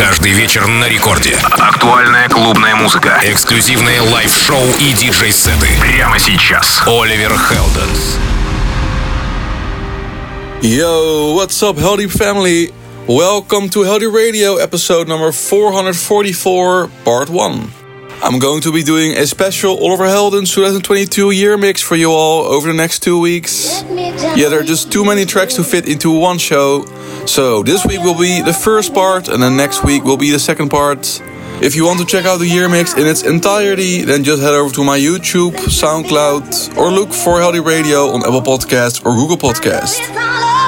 Каждый вечер на рекорде. Актуальная клубная музыка. Эксклюзивные лайв-шоу и диджей-сеты. Прямо сейчас. Оливер Хелденс. Yo, what's up, Heldeep Family? Welcome to Heldeep Radio, episode number 444, part 1. I'm going to be doing a special Oliver Heldens 2022 year mix for you all over the next two weeks. Yeah, there are just too many tracks to fit into one show, so this week will be the first part, and then next week will be the second part. If you want to check out the year mix in its entirety, then just head over to my YouTube, SoundCloud, or look for Heldeep Radio on Apple Podcasts or Google Podcasts.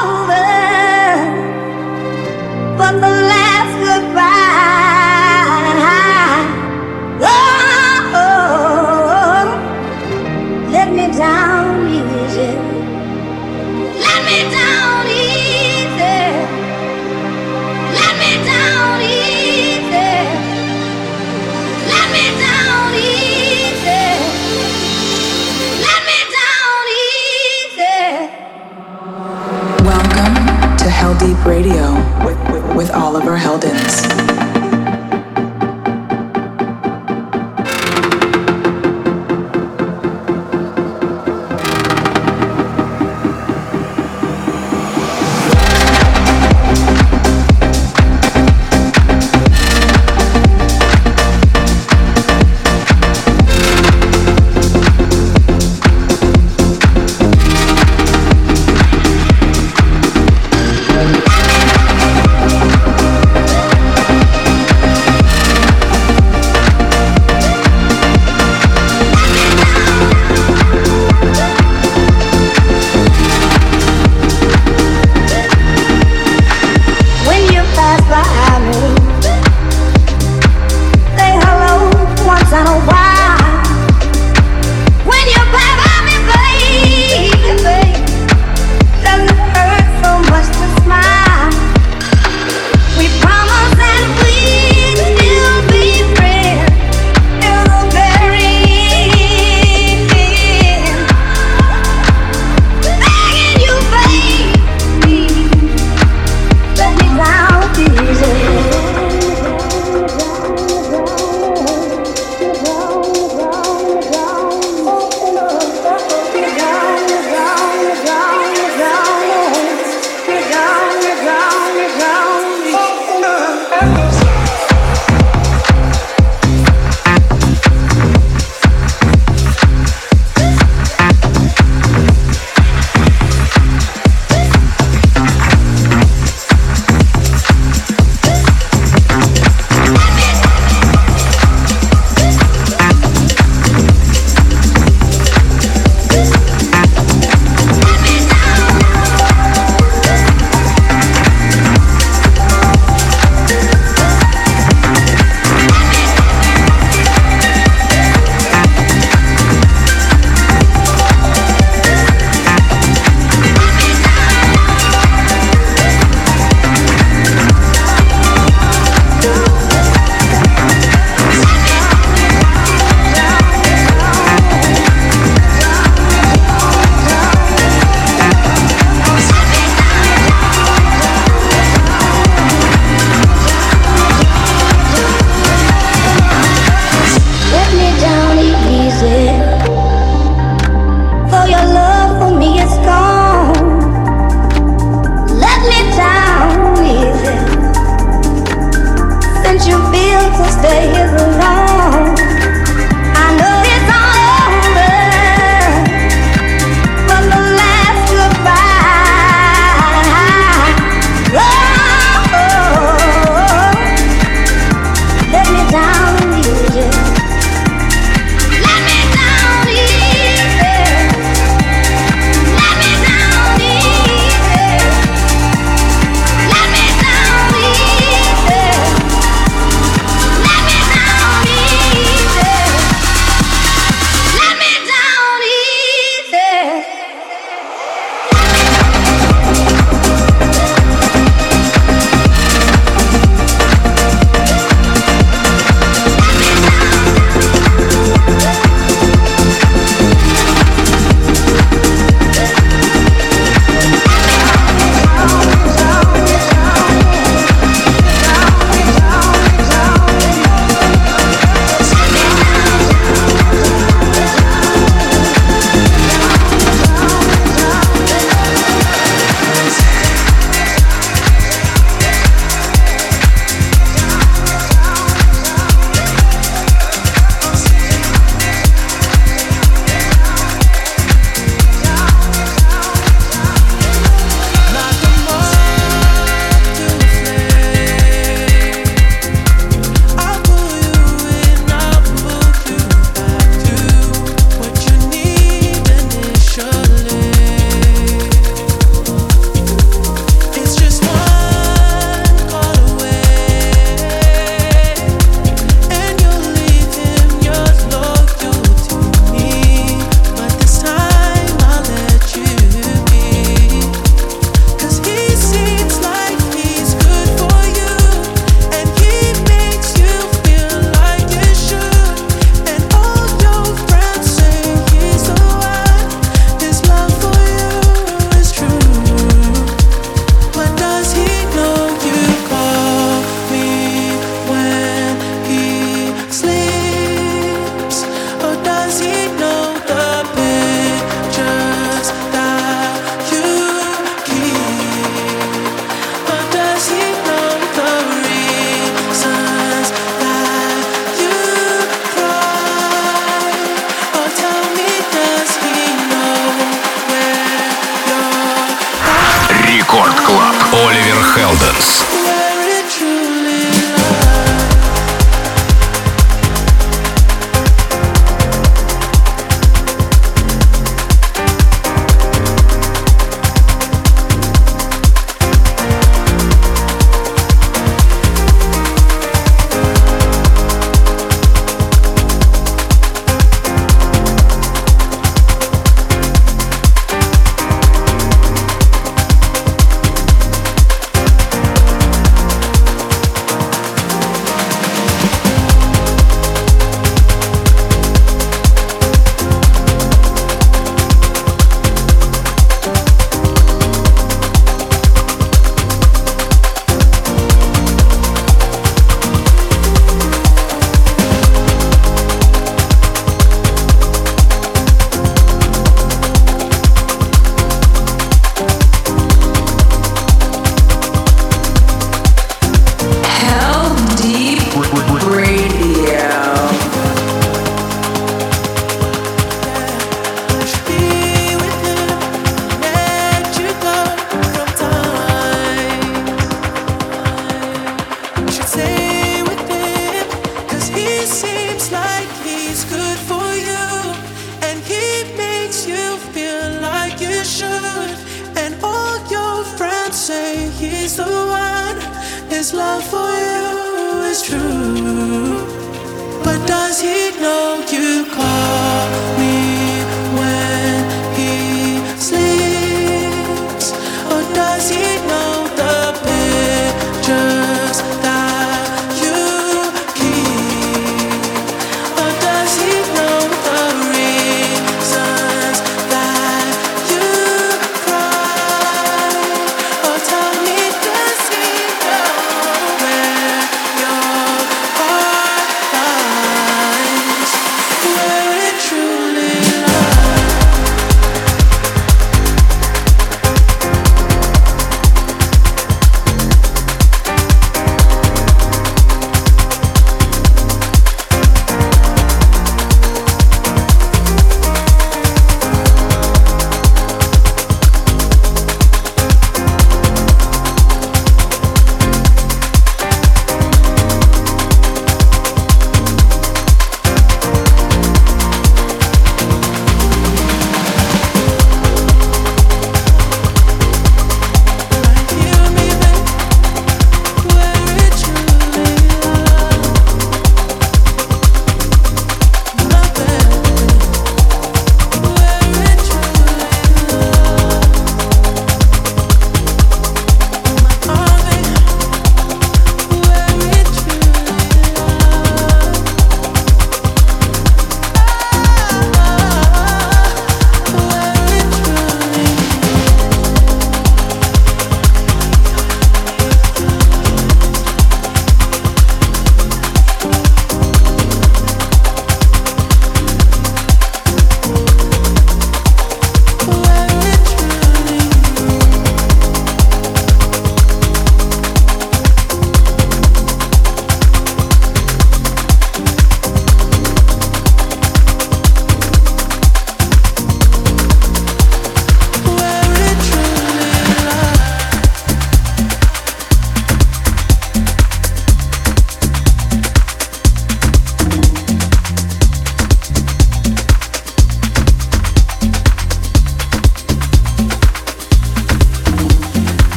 Deep Radio with, with, with Oliver Heldens.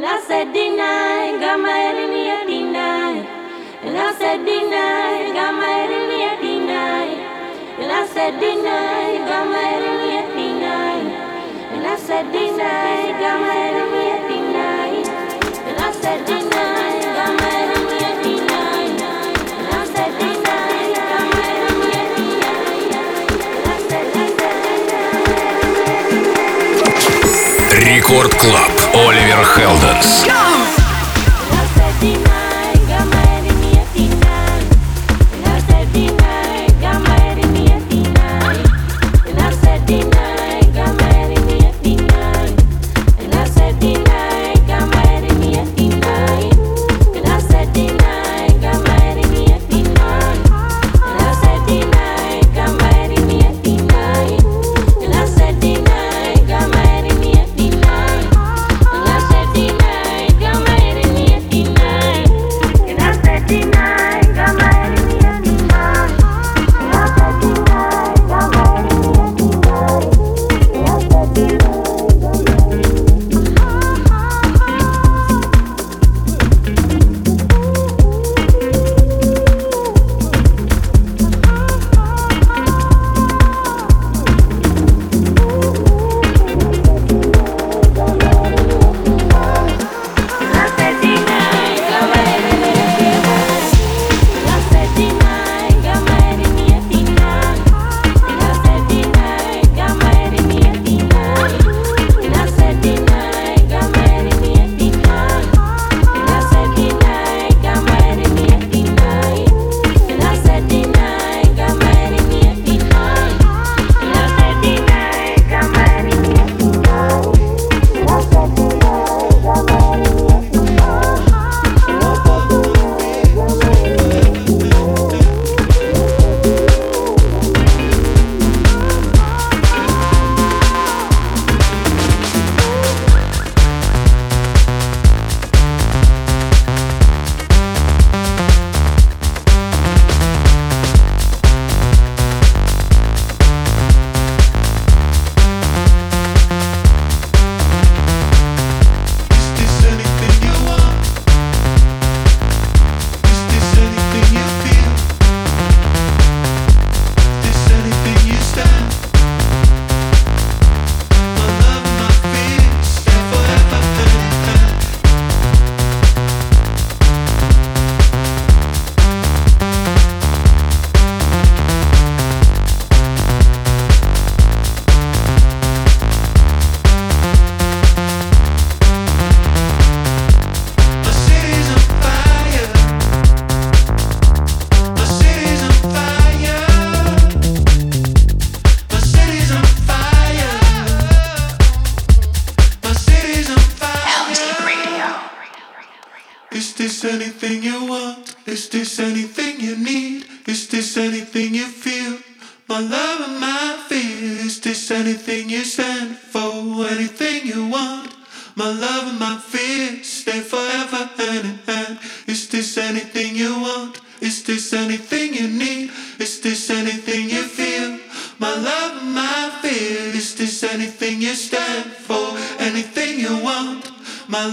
And I said, deny, got my enemy at deny. And I said, deny, got my enemy at deny. And I said, deny, got my enemy at deny. And I said, deny, got my enemy at deny. And I said, deny, got my enemy at deny. And I said, deny. Рекорд Клаб. Оливер Хелденс.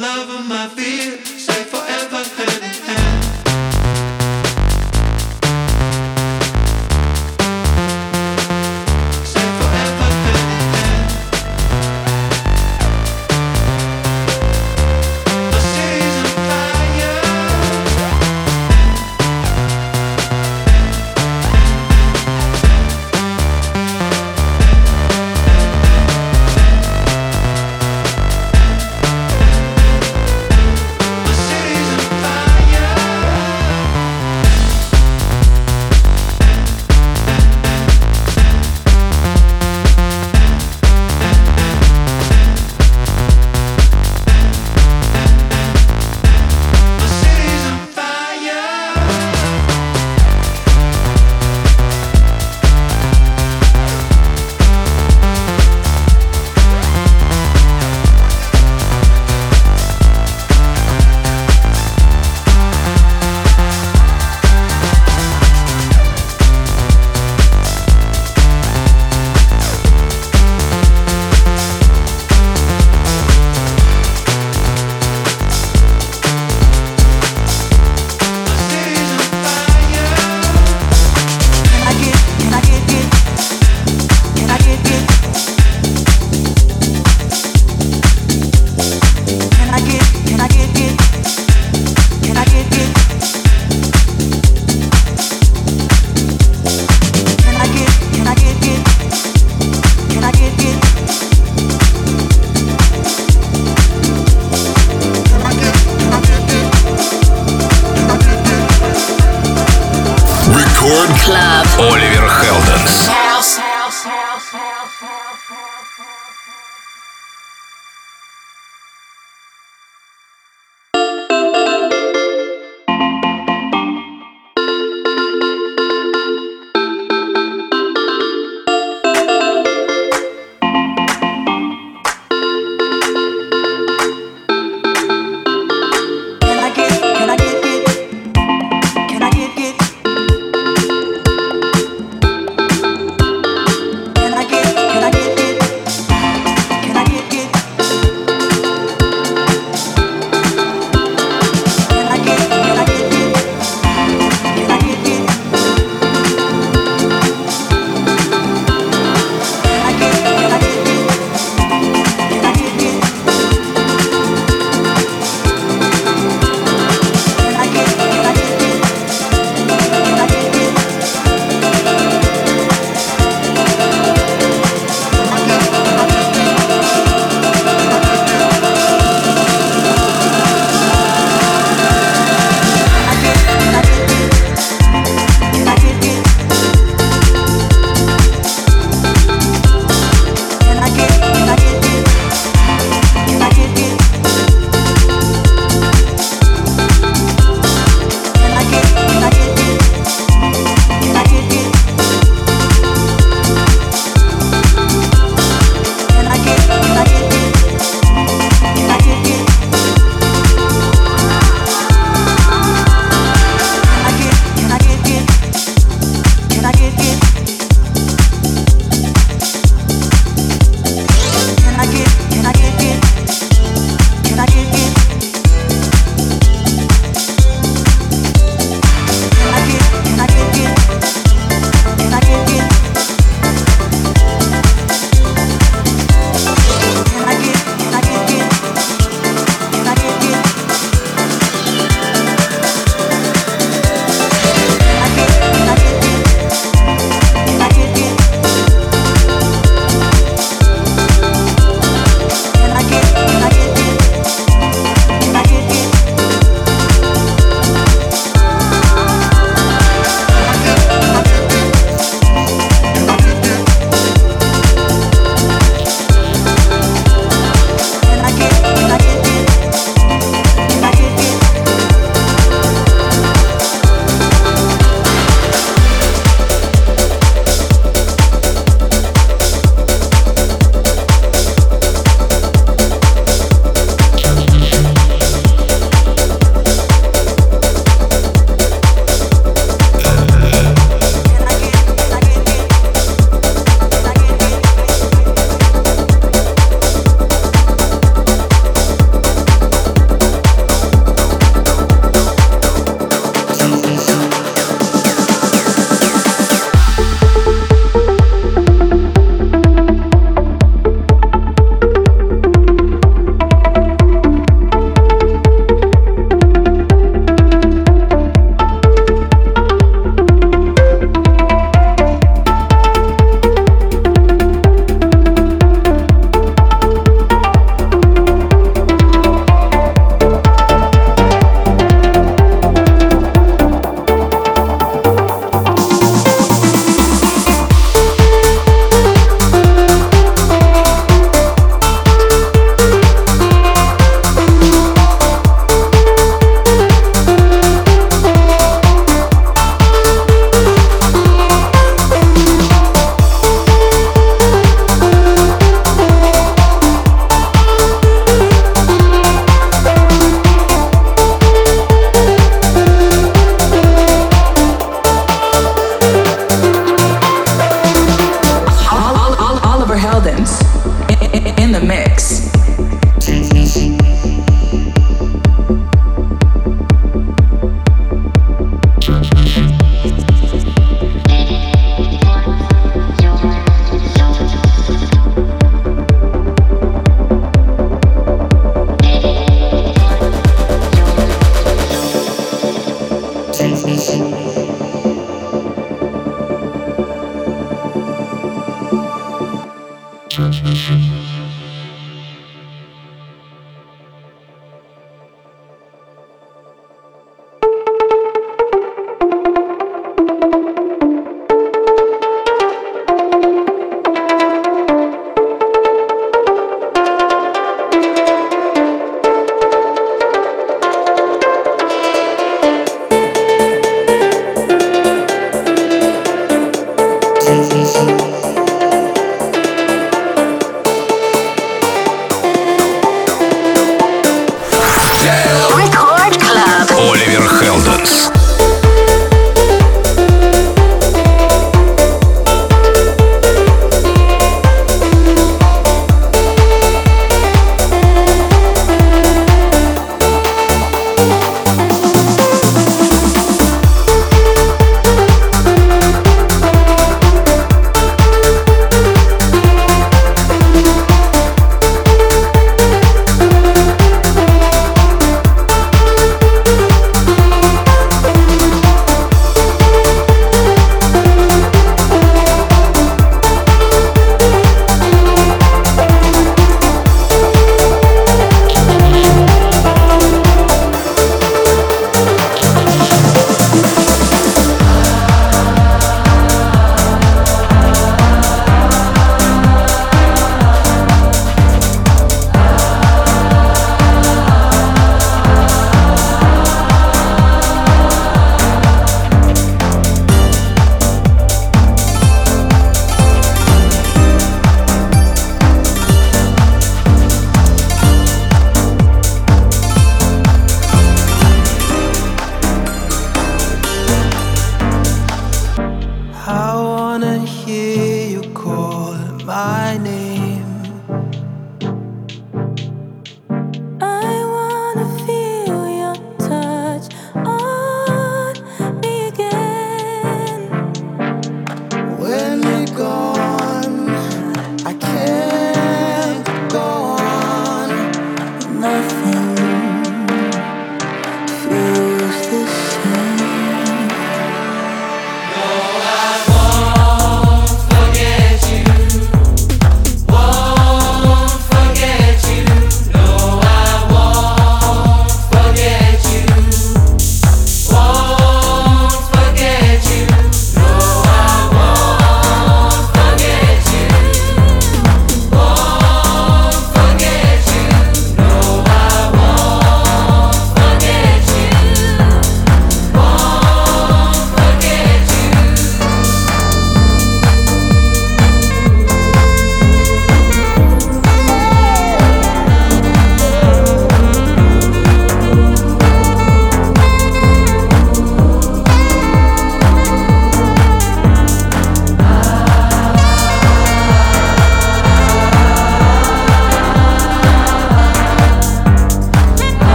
love of my fear, stay forever hand in hand.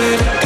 it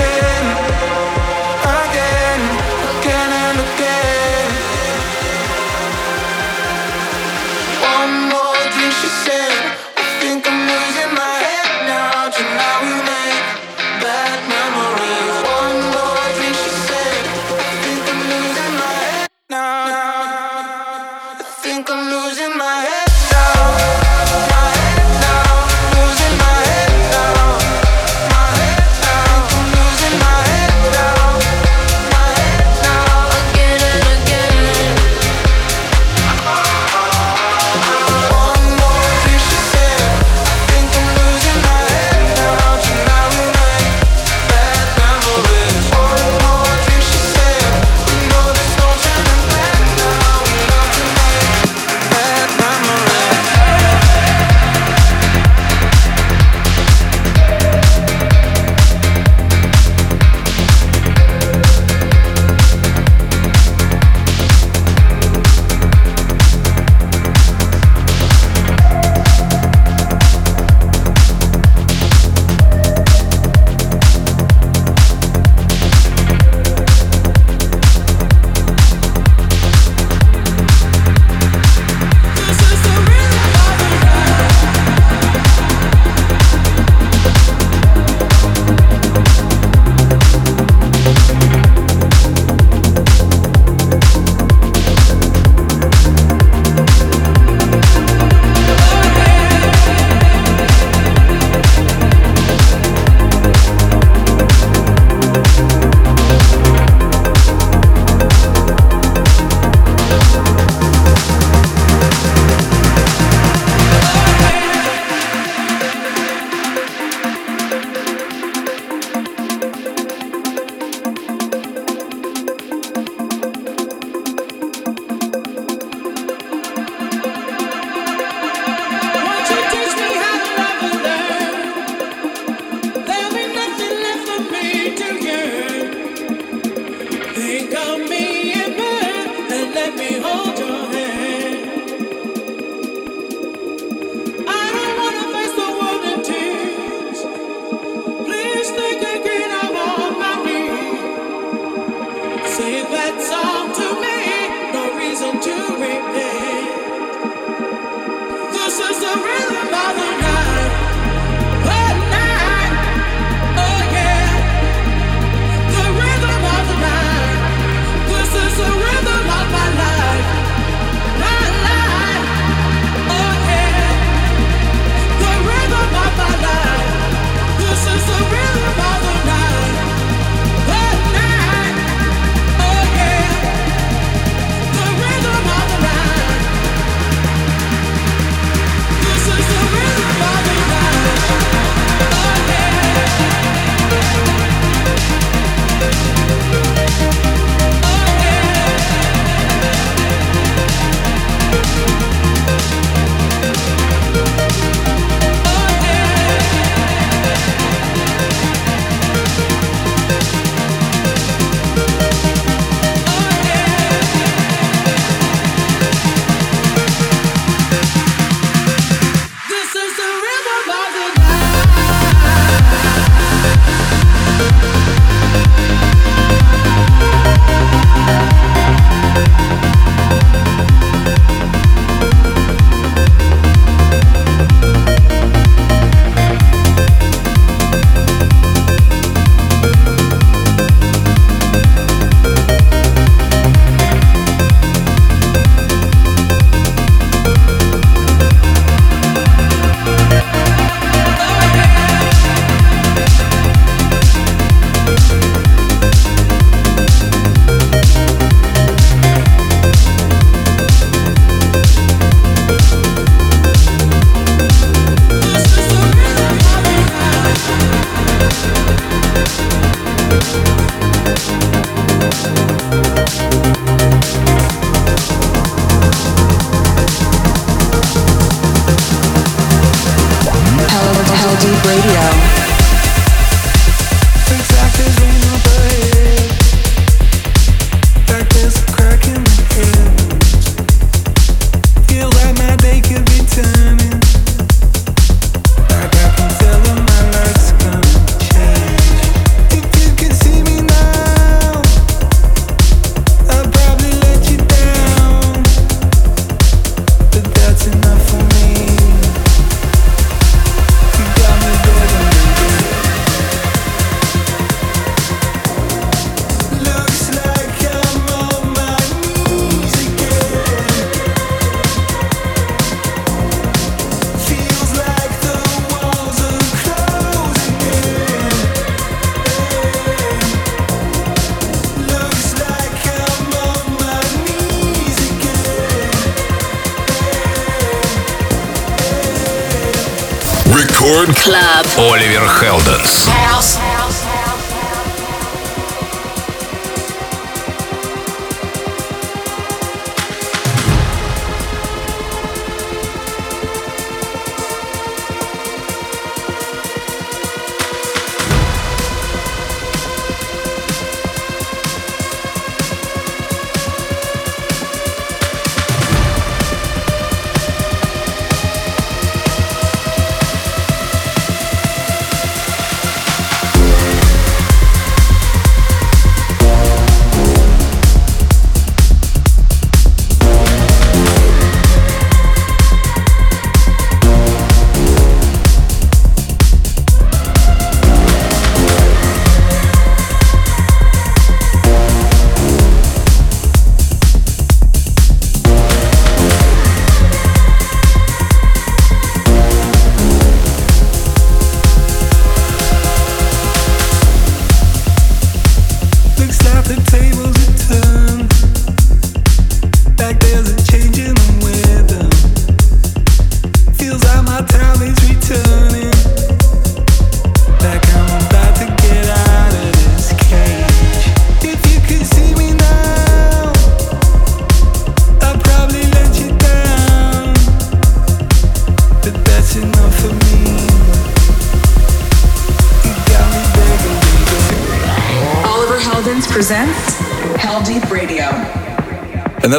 Club. Оливер Хелденс. And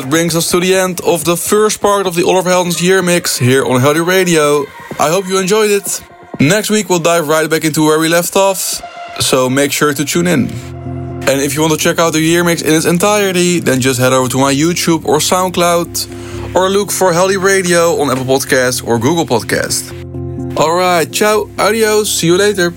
Brings us to the end of the first part of the Oliver Heldens year mix here on Heldeep Radio. I hope you enjoyed it. Next week we'll dive right back into where we left off, so make sure to tune in. And if you want to check out the year mix in its entirety, then just head over to my YouTube or SoundCloud, or look for Heldeep Radio on Apple Podcasts or Google Podcasts. Alright, ciao, adios, see you later.